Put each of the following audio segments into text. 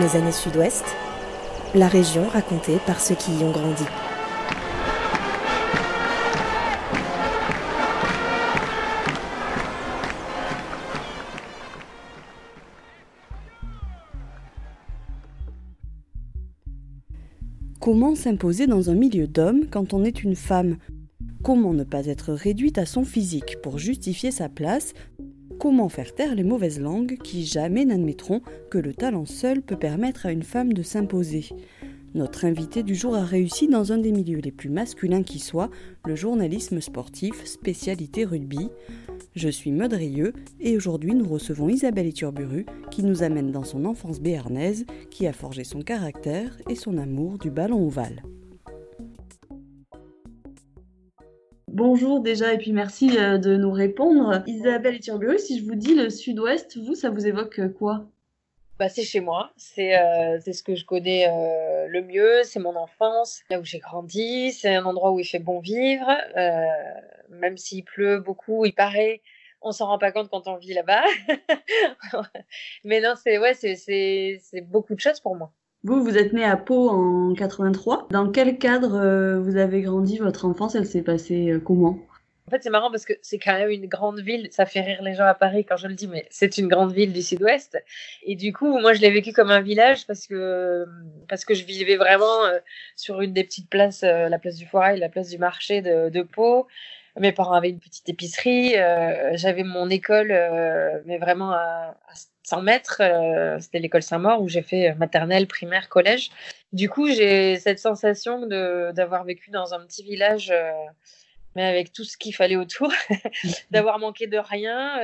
Mes années sud-ouest, la région racontée par ceux qui y ont grandi. Comment s'imposer dans un milieu d'hommes quand on est une femme? Comment ne pas être réduite à son physique pour justifier sa place Comment faire taire les mauvaises langues qui jamais n'admettront que le talent seul peut permettre à une femme de s'imposer Notre invité du jour a réussi dans un des milieux les plus masculins qui soit, le journalisme sportif, spécialité rugby. Je suis Rieux et aujourd'hui nous recevons Isabelle Iturburu qui nous amène dans son enfance béarnaise qui a forgé son caractère et son amour du ballon ovale. Bonjour déjà et puis merci euh, de nous répondre. Isabelle Iturburu, si je vous dis le sud-ouest, vous, ça vous évoque euh, quoi? Bah, c'est chez moi, c'est euh, ce que je connais le mieux, c'est mon enfance, là où j'ai grandi, c'est un endroit où il fait bon vivre, même s'il pleut beaucoup, il paraît, on s'en rend pas compte quand on vit là-bas. Mais non, c'est ouais, c'est beaucoup de choses pour moi. Vous, vous êtes né à Pau en 83. Dans quel cadre euh, vous avez grandi Votre enfance, elle s'est passée euh, comment? En fait, c'est marrant parce que c'est quand même une grande ville. Ça fait rire les gens à Paris quand je le dis, mais c'est une grande ville du Sud-Ouest. Et du coup, moi, je l'ai vécu comme un village parce que parce que je vivais vraiment euh, sur une des petites places, la place du Foirail, la place du marché de, de Pau. Mes parents avaient une petite épicerie. J'avais mon école, mais vraiment à, à 100 mètres. Euh, c'était l'école Saint-Maur où j'ai fait euh, maternelle, primaire, collège. Du coup, j'ai cette sensation d'avoir vécu dans un petit village, euh, mais avec tout ce qu'il fallait autour, d'avoir manqué de rien,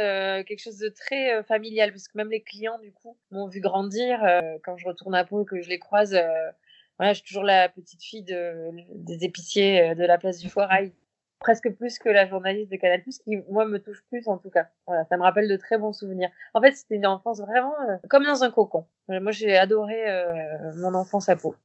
quelque chose de très familial, parce que même les clients, du coup, m'ont vu grandir. quand je retourne à Pau, que je les croise, voilà, je suis toujours la petite fille de, des épiciers de la place du Foirail presque plus que la journaliste de Canal+, qui moi me touche plus en tout cas. Voilà, ça me rappelle de très bons souvenirs. En fait, c'était une enfance vraiment euh, comme dans un cocon. Moi, j'ai adoré euh, mon enfance à Pau.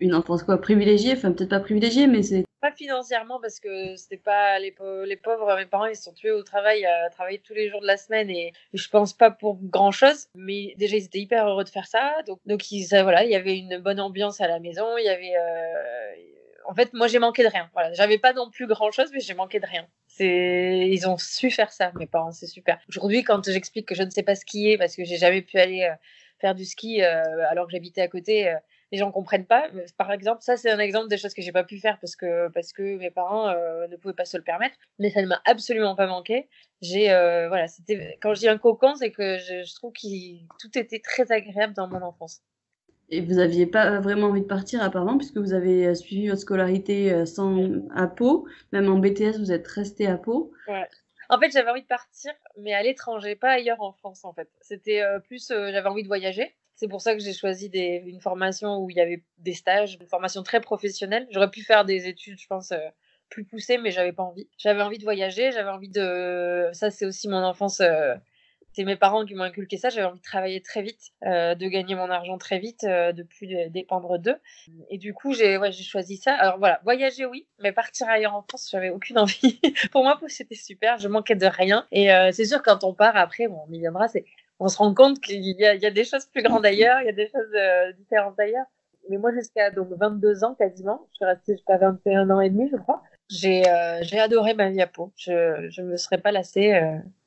Une enfance quoi privilégiée, enfin peut-être pas privilégiée, mais c'est pas financièrement parce que c'était pas les, les, pauvres. Mes parents ils sont tués au travail, à travailler tous les jours de la semaine et, je pense pas pour grand chose. Mais déjà ils étaient hyper heureux de faire ça. Donc donc ils, voilà, il y avait une bonne ambiance à la maison. Il y avait euh, en fait, moi, j'ai manqué de rien. Voilà, j'avais pas non plus grand chose, mais j'ai manqué de rien. Ils ont su faire ça, mes parents, c'est super. Aujourd'hui, quand j'explique que je ne sais pas skier parce que j'ai jamais pu aller euh, faire du ski euh, alors que j'habitais à côté, euh, les gens comprennent pas. Par exemple, ça, c'est un exemple des choses que j'ai pas pu faire parce que parce que mes parents ne pouvaient pas se le permettre. Mais ça ne m'a absolument pas manqué. J'ai, voilà, c'était quand je dis un cocon, c'est que je, je trouve que tout était très agréable dans mon enfance. Et vous n'aviez pas vraiment envie de partir apparemment puisque vous avez euh, suivi votre scolarité euh, sans, à Pau. Même en BTS, vous êtes resté à Pau. Ouais. En fait, j'avais envie de partir, mais à l'étranger, pas ailleurs en France en fait. C'était euh, plus, j'avais envie de voyager. C'est pour ça que j'ai choisi une formation où il y avait des stages, une formation très professionnelle. J'aurais pu faire des études, je pense, plus poussées, mais j'avais pas envie. J'avais envie de voyager, j'avais envie de. Ça, c'est aussi mon enfance c'est mes parents qui m'ont inculqué ça. J'avais envie de travailler très vite, euh, de gagner mon argent très vite, euh, de plus dépendre d'eux. Et du coup, j'ai choisi ça. Alors voilà, voyager, oui, mais partir ailleurs en France, j'avais aucune envie. Pour moi, c'était super. Je manquais de rien. Et euh, c'est sûr, quand on part après, bon, on y viendra, on se rend compte qu'il y, a, des choses plus grandes ailleurs, il y a des choses différentes ailleurs. Mais moi, jusqu'à donc 22 ans quasiment, je suis restée jusqu'à 21 ans et demi, je crois. J'ai adoré ma vie à Pau. Je je me serais pas lassée.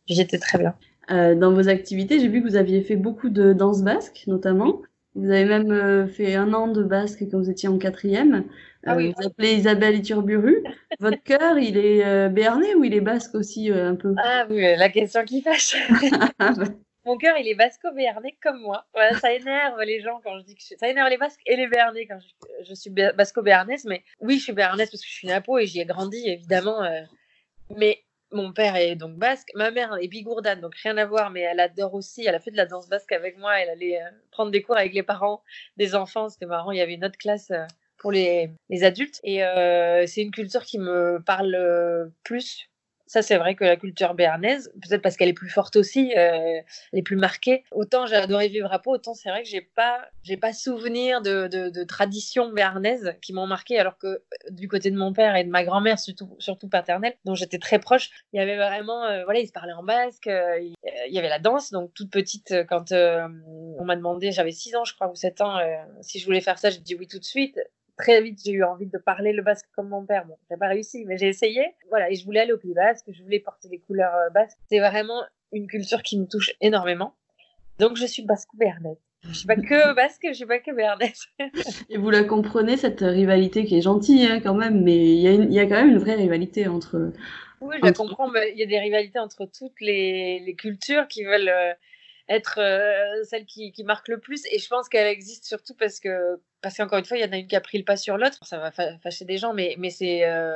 J'étais très bien. Euh, dans vos activités. J'ai vu que vous aviez fait beaucoup de danse basque, notamment. Vous avez même euh, fait un an de basque quand vous étiez en quatrième. Ah oui. Euh, vous appelez Isabelle Iturburu. Votre cœur, il est béarnais ou il est basque aussi un peu? Ah oui, la question qui fâche. Mon cœur, il est basco-béarnais comme moi. ça énerve les gens quand je dis que je... ça énerve les basques et les béarnais quand je, je suis basco-béarnaise. Mais oui, je suis béarnaise parce que je suis née à Pau et j'y ai grandi évidemment. Mais mon père est donc basque, ma mère est bigourdane, donc rien à voir, mais elle adore aussi, elle a fait de la danse basque avec moi, elle allait euh, prendre des cours avec les parents des enfants, c'était marrant, il y avait une autre classe euh, pour les, les adultes, et euh, c'est une culture qui me parle plus, Ça, c'est vrai que la culture béarnaise, peut-être parce qu'elle est plus forte aussi, euh, elle est plus marquée. Autant j'ai adoré vivre à Pau, autant c'est vrai que j'ai pas, j'ai pas souvenir de, traditions béarnaises qui m'ont marqué, alors que euh, du côté de mon père et de ma grand-mère, surtout, surtout paternelle, dont j'étais très proche, il y avait vraiment, euh, voilà, ils se parlaient en basque, il y avait la danse, donc toute petite, quand on m'a demandé, j'avais 6 ans, je crois, ou 7 ans, si je voulais faire ça, j'ai dit oui tout de suite très vite, j'ai eu envie de parler le basque comme mon père. Bon, j'ai pas réussi, mais j'ai essayé. Voilà, et je voulais aller au Pays Basque, je voulais porter les couleurs euh, basques. C'est vraiment une culture qui me touche énormément. Donc, je suis basque béarnaise. Je suis pas que basque, je suis pas que béarnaise. et vous la comprenez, cette rivalité qui est gentille hein, quand même, mais il y, y, a quand même une vraie rivalité entre. Oui, je la comprends, mais il y a des rivalités entre toutes les, les cultures qui veulent. Euh, être euh, celle qui, marque le plus. Et je pense qu'elle existe surtout parce que, parce qu'encore une fois, il y en a une qui a pris le pas sur l'autre. Ça va fâcher des gens, mais, mais c'est, euh,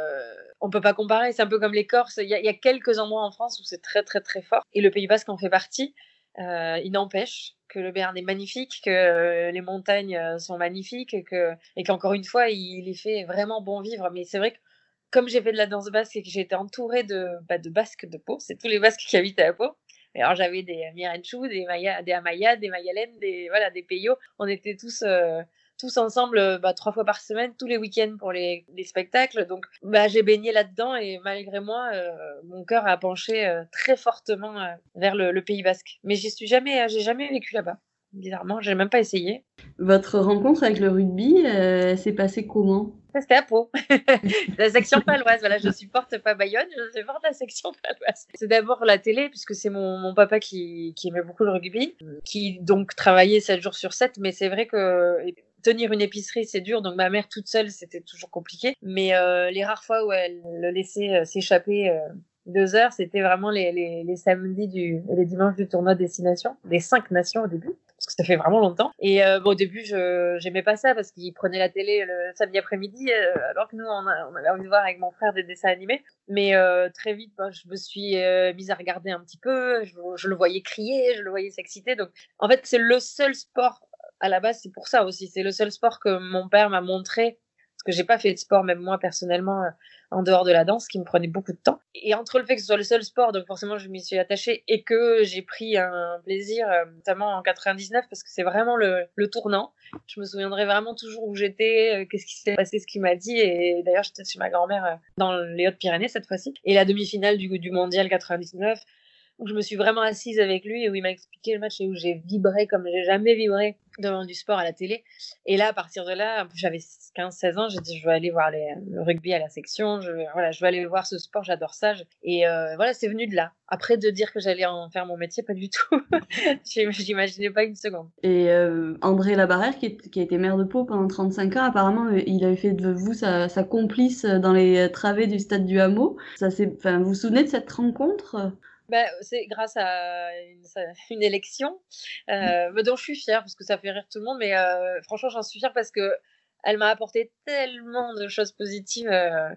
on peut pas comparer. C'est un peu comme les Corses. Il y, a, quelques endroits en France où c'est très, très, très fort. Et le Pays Basque en fait partie. Euh, il n'empêche que le Béarn est magnifique, que les montagnes sont magnifiques, et que, et qu'encore une fois, il est fait vraiment bon vivre. Mais c'est vrai que comme j'ai fait de la danse basque et que j'ai été entourée de, bah, basques de Pau, c'est tous les basques qui habitent à Pau, alors j'avais des Mirenchou, des Maya, des Amaya, des Mayalen, des voilà, des Peyo. On était tous euh, tous ensemble euh, bah, trois fois par semaine, tous les week-ends pour les, les, spectacles. Donc bah, j'ai baigné là-dedans et malgré moi, euh, mon cœur a penché très fortement vers le, le, Pays Basque. Mais j'y suis jamais, j'ai jamais vécu là-bas. Bizarrement, j'ai même pas essayé. Votre rencontre avec le rugby s'est passée comment? C'était à Pau. la section paloise. Voilà, je supporte pas Bayonne, je supporte la section paloise. C'est d'abord la télé, puisque c'est mon, mon, papa qui, qui, aimait beaucoup le rugby, qui donc travaillait 7 jours sur 7, mais c'est vrai que tenir une épicerie, c'est dur. Donc ma mère toute seule, c'était toujours compliqué. Mais euh, les rares fois où elle le laissait euh, s'échapper euh, deux heures, c'était vraiment les, les, les, samedis du, et les dimanches du tournoi Destination, des cinq nations au début ça fait vraiment longtemps. Et euh, au début, je j'aimais pas ça parce qu'il prenait la télé le samedi après-midi, euh, alors que nous, on, avait envie de voir avec mon frère des dessins animés. Mais euh, très vite, bah, je me suis mise à regarder un petit peu. Je, le voyais crier, je le voyais s'exciter. Donc, en fait, c'est le seul sport à la base. C'est pour ça aussi. C'est le seul sport que mon père m'a montré que j'ai pas fait de sport, même moi personnellement, en dehors de la danse qui me prenait beaucoup de temps. Et entre le fait que ce soit le seul sport, donc forcément je m'y suis attachée et que j'ai pris un plaisir, euh, notamment en 99, parce que c'est vraiment le, tournant. Je me souviendrai vraiment toujours où j'étais, euh, qu'est-ce qui s'est passé, ce qu'il m'a dit. Et d'ailleurs, j'étais chez ma grand-mère euh, dans les Hautes-Pyrénées cette fois-ci. Et la demi-finale du, du mondial 99, où je me suis vraiment assise avec lui et où il m'a expliqué le match et où j'ai vibré comme j'ai jamais vibré devant du sport à la télé. Et là, à partir de là, j'avais 15-16 ans, j'ai dit, je veux aller voir le rugby à la section, je, voilà, je veux aller voir ce sport, j'adore ça. Et euh, voilà, c'est venu de là. Après, de dire que j'allais en faire mon métier, pas du tout. J'imaginais pas une seconde. Et euh, André Labarrère, qui, a été maire de Pau pendant 35 ans, apparemment, euh, il avait fait de vous sa, complice dans les travées du stade du Hameau. Vous vous souvenez de cette rencontre? Bah, c'est grâce à une, une élection euh, mmh. dont je suis fière parce que ça fait rire tout le monde, mais euh, franchement j'en suis fière parce que elle m'a apporté tellement de choses positives.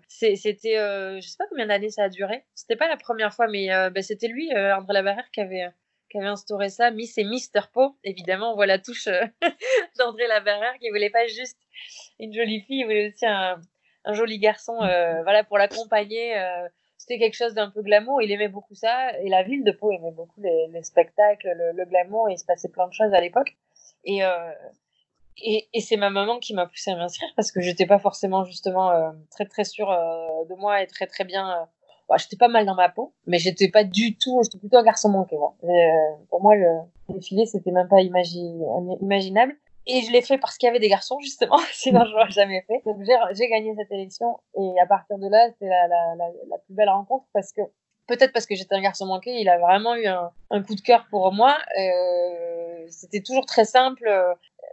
C'était, je sais pas combien d'années ça a duré. C'était pas la première fois, mais bah, c'était lui, André Labarrère, qui avait qui avait instauré ça. Miss et Mister Po, évidemment, on voit la touche d'André Labarrère qui voulait pas juste une jolie fille, il voulait aussi un, un joli garçon, voilà, pour l'accompagner quelque chose d'un peu glamour. Il aimait beaucoup ça. Et la ville de Pau aimait beaucoup les, les spectacles, le, glamour. Et il se passait plein de choses à l'époque. Et, euh, et, et c'est ma maman qui m'a poussée à m'inscrire parce que j'étais pas forcément justement euh, très très sûre euh, de moi et très très bien. Bah, j'étais pas mal dans ma peau, mais j'étais pas du tout. J'étais plutôt un garçon manqué. Pour moi, le défilé c'était même pas imagi imaginable. Et je l'ai fait parce qu'il y avait des garçons, justement, sinon je l'aurais jamais fait. Donc j'ai gagné cette élection et à partir de là, c'était la, plus belle rencontre parce que peut-être parce que j'étais un garçon manqué, il a vraiment eu un, coup de cœur pour moi. Euh, c'était toujours très simple.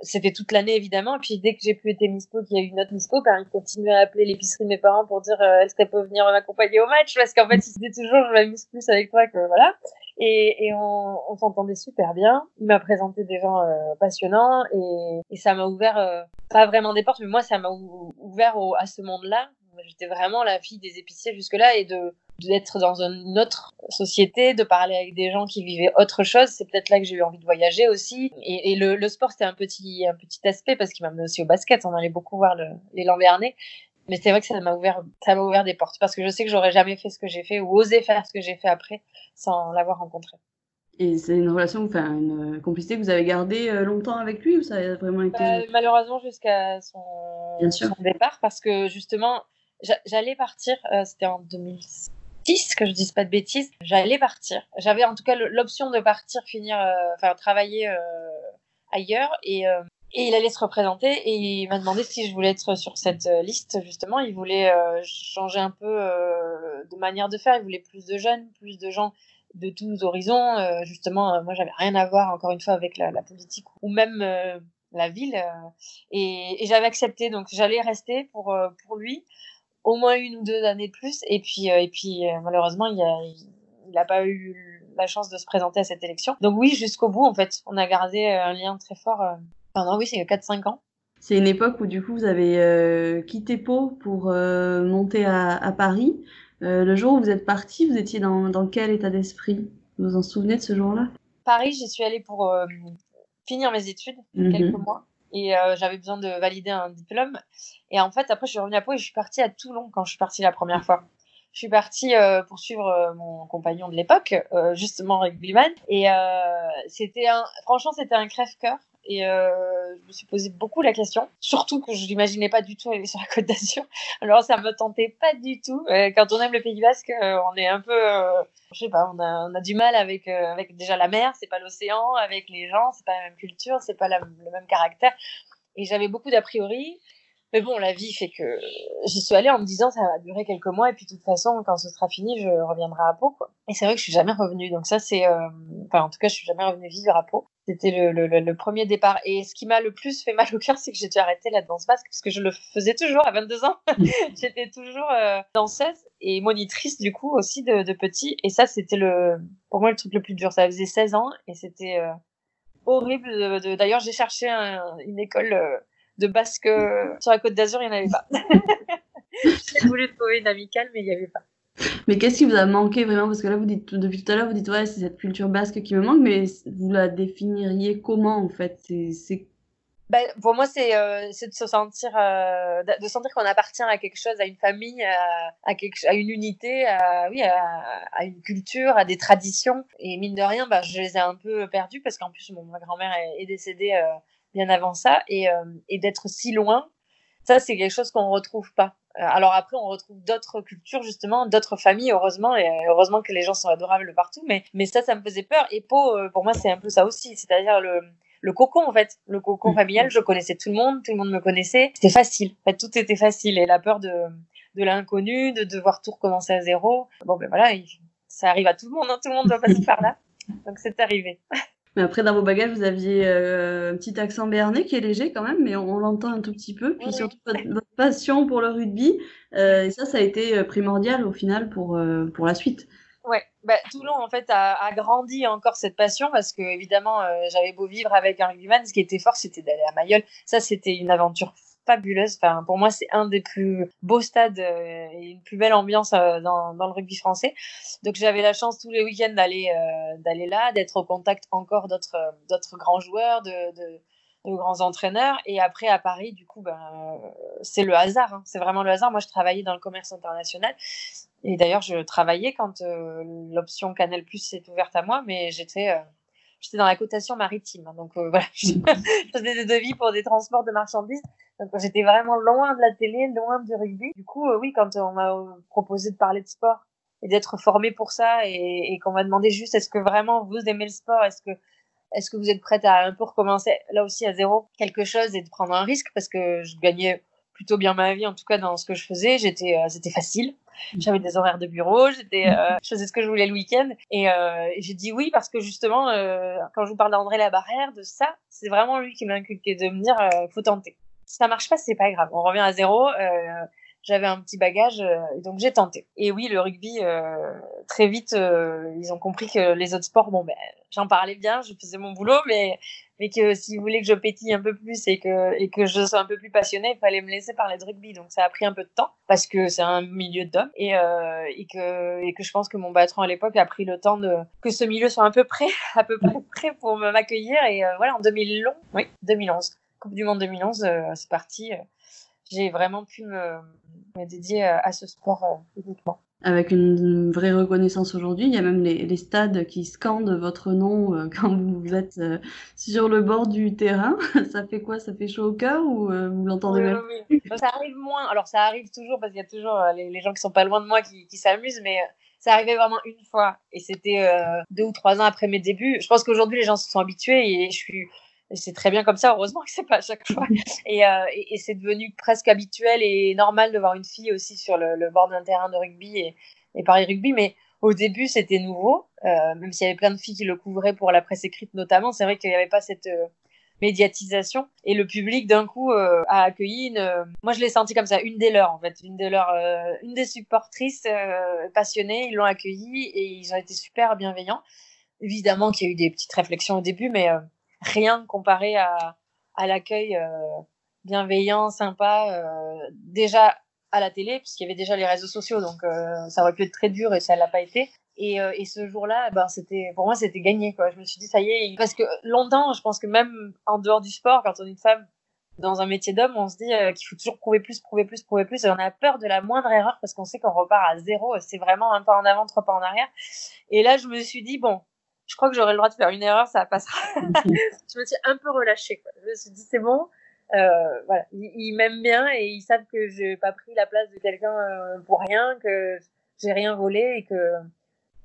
C'était toute l'année évidemment. Et puis dès que j'ai pu être Mispo, qu'il y a eu une autre Mispo, ben, il continuait à appeler l'épicerie de mes parents pour dire euh, est-ce qu'elle peut venir m'accompagner au match? Parce qu'en fait il disait toujours je m'amuse plus avec toi que voilà. Et, et on, on s'entendait super bien. Il m'a présenté des gens euh, passionnants et, et ça m'a ouvert, euh, pas vraiment des portes, mais moi ça m'a ouvert au, à ce monde-là. J'étais vraiment la fille des épiciers jusque-là et de d'être dans une autre société, de parler avec des gens qui vivaient autre chose. C'est peut-être là que j'ai eu envie de voyager aussi. Et, et le, le, sport, c'était un petit, un petit aspect parce qu'il m'a mené aussi au basket. On allait beaucoup voir le, les Lambernais. mais c'est vrai que ça m'a ouvert, ça m'a ouvert des portes parce que je sais que j'aurais jamais fait ce que j'ai fait ou osé faire ce que j'ai fait après sans l'avoir rencontré. Et c'est une relation, enfin une complicité que vous avez gardée euh, longtemps avec lui ou ça a vraiment été bah, Malheureusement jusqu'à son... son, départ parce que justement j'allais partir, euh, c'était en 2006 que je dise pas de bêtises, j'allais partir. J'avais en tout cas l'option de partir, finir, euh, enfin travailler ailleurs et et il allait se représenter et il m'a demandé si je voulais être sur cette euh, liste justement. Il voulait euh, changer un peu euh, de manière de faire. Il voulait plus de jeunes, plus de gens de tous horizons. justement, moi j'avais rien à voir encore une fois avec la, la politique ou même la ville. et, et j'avais accepté donc j'allais rester pour pour lui au moins une ou deux années de plus. Et puis et puis malheureusement il a il n'a pas eu la chance de se présenter à cette élection. Donc oui, jusqu'au bout, en fait, on a gardé un lien très fort pendant, oui, c'est 4-5 ans. C'est une époque où du coup vous avez euh, quitté Pau pour euh, monter à, à Paris. Euh, le jour où vous êtes parti, vous étiez dans, dans quel état d'esprit? Vous vous en souvenez de ce jour-là? Paris, j'y suis allée pour finir mes études, mhm. quelques mois. Et j'avais besoin de valider un diplôme. Et en fait, après, je suis revenue à Pau et je suis partie à Toulon quand je suis partie la première fois. Je suis partie pour suivre mon compagnon de l'époque, justement rugbyman. Et c'était un, franchement, c'était un crève-cœur et euh, je me suis posé beaucoup la question, surtout que je n'imaginais pas du tout aller sur la Côte d'Azur. Alors ça me tentait pas du tout. Euh, quand on aime le Pays Basque, euh, on est un peu, euh, je sais pas, on a, du mal avec avec déjà la mer, c'est pas l'océan, avec les gens, c'est pas la même culture, c'est pas le même caractère. Et j'avais beaucoup d'a priori. Mais bon, la vie fait que j'y suis allée en me disant ça va durer quelques mois et puis de toute façon, quand ce sera fini, je reviendrai à Pau. Et c'est vrai que je suis jamais revenue. Donc ça, c'est, enfin en tout cas, je suis jamais revenue vivre à Pau. C'était le, le, le, premier départ. Et ce qui m'a le plus fait mal au cœur, c'est que j'ai dû arrêter la danse basque, parce que je le faisais toujours à 22 ans. J'étais toujours euh, danseuse et monitrice, du coup, aussi de, de petit. Et ça, c'était le, pour moi le truc le plus dur. Ça faisait 16 ans et c'était euh, horrible. De, D'ailleurs, j'ai cherché une école euh, de basque sur la côte d'Azur, il n'y en avait pas. j'ai voulu trouver une amicale, mais il n'y avait pas. Mais qu'est-ce qui vous a manqué vraiment? Parce que là, vous dites depuis tout à l'heure, vous dites ouais, c'est cette culture basque qui me manque, mais vous la définiriez comment en fait? C'est ben, pour moi, c'est euh, de se sentir, euh, de sentir qu'on appartient à quelque chose, à une famille, à, une unité, à, oui, à, à, une culture, à des traditions. Et mine de rien, ben, je les ai un peu perdues parce qu'en plus, mon, ma grand-mère est, décédée euh, bien avant ça. Et, euh, et d'être si loin, ça, c'est quelque chose qu'on retrouve pas. Euh, alors après, on retrouve d'autres cultures, justement, d'autres familles, heureusement, et heureusement que les gens sont adorables partout, mais, mais ça, ça me faisait peur. Et Pau, euh, pour moi, c'est un peu ça aussi, c'est-à-dire le, le cocon, en fait. Le cocon mm. familial, je connaissais tout le monde, tout le monde me connaissait. C'était facile. En fait, tout était facile. Et la peur de, de l'inconnu, de devoir tout recommencer à zéro. Bon, ben voilà, ça arrive à tout le monde, hein, tout le monde doit passer par là. Donc c'est arrivé. Mais après, dans vos bagages, vous aviez euh, un petit accent béarnais qui est léger quand même, mais on, l'entend un tout petit peu. Puis surtout votre, passion pour le rugby. Euh, et ça, ça a été euh, primordial au final pour, euh, pour la suite. Ouais, bah, Toulon en fait a, a, grandi encore cette passion parce que évidemment euh, j'avais beau vivre avec un rugbyman, ce qui était fort c'était d'aller à Mayol. Ça c'était une aventure fabuleuse. Enfin, pour moi, c'est un des plus beaux stades euh, et une plus belle ambiance euh, dans, le rugby français. Donc, j'avais la chance tous les week-ends d'aller euh, d'aller là, d'être au contact encore d'autres d'autres grands joueurs, de, de, de, grands entraîneurs. Et après, à Paris, du coup, ben, c'est le hasard. Hein. C'est vraiment le hasard. Moi, je travaillais dans le commerce international. Et d'ailleurs, je travaillais quand l'option Canal Plus s'est ouverte à moi, mais j'étais j'étais dans la cotation maritime. Hein. donc voilà, je faisais des devis pour des transports de marchandises. Donc j'étais vraiment loin de la télé, loin du rugby. Du coup, euh, oui, quand on m'a proposé de parler de sport et d'être formé pour ça et, et qu'on m'a demandé juste est-ce que vraiment vous aimez le sport, est-ce que est-ce que vous êtes prête à un peu recommencer là aussi à zéro quelque chose et de prendre un risque? Parce que je gagnais plutôt bien ma vie en tout cas dans ce que je faisais, j'étais euh, c'était facile. J'avais des horaires de bureau, j'étais euh, je faisais ce que je voulais le week-end et, euh, j'ai dit oui parce que justement euh, quand je vous parle d'André Labarrière de ça, c'est vraiment lui qui m'a inculqué de me dire faut tenter ça marche pas, c'est pas grave. On revient à zéro. Euh, j'avais un petit bagage, euh, donc j'ai tenté. Et oui, le rugby, euh, très vite, euh, ils ont compris que les autres sports, bon, ben, j'en parlais bien, je faisais mon boulot, mais, mais que s'ils voulaient que je pétille un peu plus et que, et que je sois un peu plus passionnée, il fallait me laisser parler de rugby. Donc ça a pris un peu de temps parce que c'est un milieu d'hommes et, euh, et, que, et que je pense que mon patron à l'époque a pris le temps de que ce milieu soit un peu prêt, à peu près prêt pour m'accueillir. Et voilà, en 2011, oui, 2011 Coupe du Monde 2011, euh, c'est parti. Euh, j'ai vraiment pu me, me dédier à ce sport uniquement avec une vraie reconnaissance aujourd'hui. Il y a même les, les stades qui scandent votre nom euh, quand vous êtes euh, sur le bord du terrain. ça fait quoi? Ça fait chaud au cœur ou euh, vous l'entendez même? oui, Ça arrive moins. Alors ça arrive toujours parce qu'il y a toujours les, les, gens qui sont pas loin de moi qui, qui s'amusent, mais ça arrivait vraiment une fois. Et c'était deux ou trois ans après mes débuts. Je pense qu'aujourd'hui les gens se sont habitués et je suis c'est très bien comme ça, heureusement que c'est pas à chaque fois. Et, et, et c'est devenu presque habituel et normal de voir une fille aussi sur le, le bord d'un terrain de rugby et, et Paris Rugby. Mais au début, c'était nouveau, euh, même s'il y avait plein de filles qui le couvraient pour la presse écrite notamment. C'est vrai qu'il n'y avait pas cette euh, médiatisation et le public d'un coup euh, a accueilli une. Moi, je l'ai senti comme ça, une des leurs en fait, une des leurs, une des supportrices passionnées. Ils l'ont accueilli et ils ont été super bienveillants. Évidemment qu'il y a eu des petites réflexions au début, mais rien comparé à, l'accueil bienveillant, sympa. déjà à la télé, puisqu'il y avait déjà les réseaux sociaux, donc euh, ça aurait pu être très dur et ça l'a pas été. Et, euh, ce jour-là, ben, c'était pour moi, c'était gagné. Je me suis dit, ça y est. Parce que longtemps, je pense que même en dehors du sport, quand on est une femme dans un métier d'homme, on se dit euh, qu'il faut toujours prouver plus, prouver plus, prouver plus. Et on a peur de la moindre erreur parce qu'on sait qu'on repart à zéro. C'est vraiment un pas en avant, trois pas en arrière. Et là, je me suis dit, bon, je crois que j'aurai le droit de faire une erreur, ça passera. je me suis un peu relâchée. Quoi. Je me suis dit, c'est bon, euh, voilà, ils, m'aiment bien et ils savent que j'ai pas pris la place de quelqu'un euh, pour rien, que j'ai rien volé et que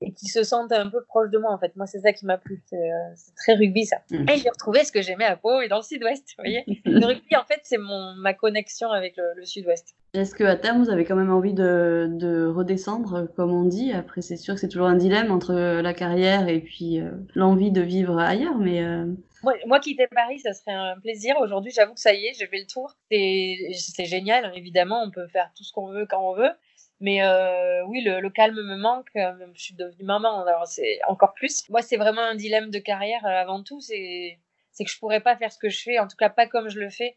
et qu'ils se sentent un peu proches de moi en fait. Moi, c'est ça qui m'a plu. C'est euh, très rugby ça. Mmh. Et j'ai retrouvé ce que j'aimais à Pau et dans le Sud-Ouest. Vous voyez, le rugby en fait, c'est mon ma connexion avec le, le Sud-Ouest. Est-ce que à terme vous avez quand même envie de, de redescendre, comme on dit? Après, c'est sûr que c'est toujours un dilemme entre la carrière et puis euh, l'envie de vivre ailleurs, mais moi, moi, quitter Paris, ça serait un plaisir. Aujourd'hui, j'avoue que ça y est, j'ai fait le tour. C'est génial, évidemment, on peut faire tout ce qu'on veut quand on veut. Mais euh, oui, le, calme me manque. Euh, je suis devenue maman, alors c'est encore plus. Moi, c'est vraiment un dilemme de carrière euh, avant tout. C'est que je pourrais pas faire ce que je fais, en tout cas pas comme je le fais,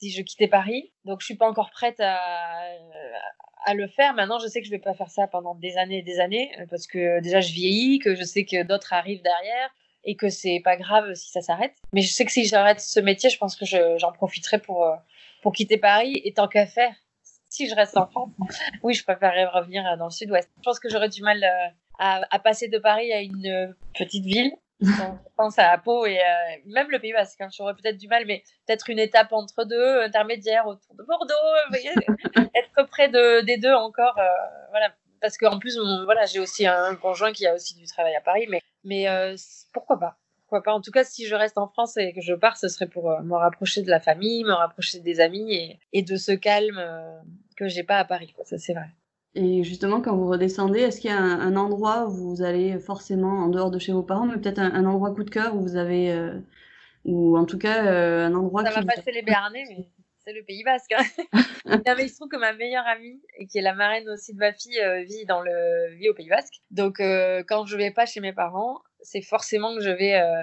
si je quittais Paris. Donc, je suis pas encore prête à, le faire. Maintenant, je sais que je vais pas faire ça pendant des années et des années, parce que déjà, je vieillis, que je sais que d'autres arrivent derrière et que c'est pas grave si ça s'arrête. Mais je sais que si j'arrête ce métier, je pense que j'en profiterai pour quitter Paris. Et tant qu'à faire, si je reste en France, oui, je préférerais revenir dans le sud-ouest. Je pense que j'aurais du mal euh, à, à, passer de Paris à une euh, petite ville. je pense à Pau et même le Pays Basque. Hein, j'aurais peut-être du mal, mais peut-être une étape entre deux, intermédiaire autour de Bordeaux. Vous voyez, être près de, des deux encore. voilà, parce qu'en plus, voilà, j'ai aussi un conjoint qui a aussi du travail à Paris, mais, mais euh, pourquoi pas Pourquoi pas En tout cas, si je reste en France et que je pars, ce serait pour euh, me rapprocher de la famille, me rapprocher des amis et, et de ce calme euh, que j'ai pas à Paris. Quoi. Ça, c'est vrai. Et justement, quand vous redescendez, est-ce qu'il y a un, un, endroit où vous allez forcément en dehors de chez vos parents, mais peut-être un, un, endroit coup de cœur où vous avez, euh, ou en tout cas un endroit ça qui. Va passer les Béarnais, mais c'est le Pays Basque. Hein. il se trouve que ma meilleure amie, et qui est la marraine aussi de ma fille, euh, vit, dans le, vit au Pays Basque. Donc, quand je vais pas chez mes parents, c'est forcément que je vais euh,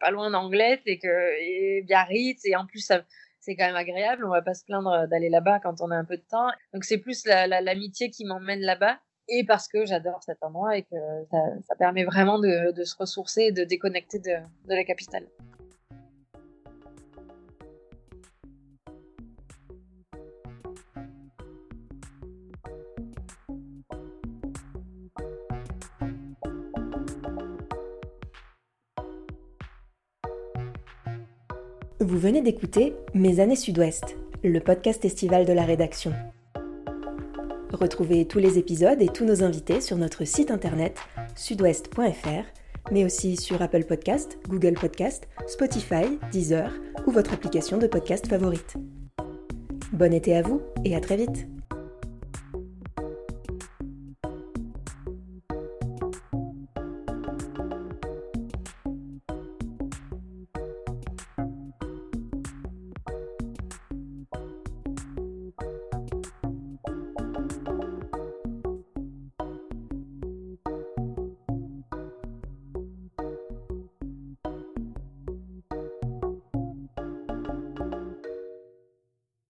pas loin d'Anglette et que et Biarritz. Et en plus, c'est quand même agréable. On va pas se plaindre d'aller là-bas quand on a un peu de temps. Donc, c'est plus l'amitié la, qui m'emmène là-bas. Et parce que j'adore cet endroit et que ça, ça permet vraiment de, de, se ressourcer et de déconnecter de, de la capitale. Vous venez d'écouter Mes années Sud-Ouest, le podcast estival de la rédaction. Retrouvez tous les épisodes et tous nos invités sur notre site internet sudouest.fr, mais aussi sur Apple Podcast, Google Podcast, Spotify, Deezer ou votre application de podcast favorite. Bon été à vous et à très vite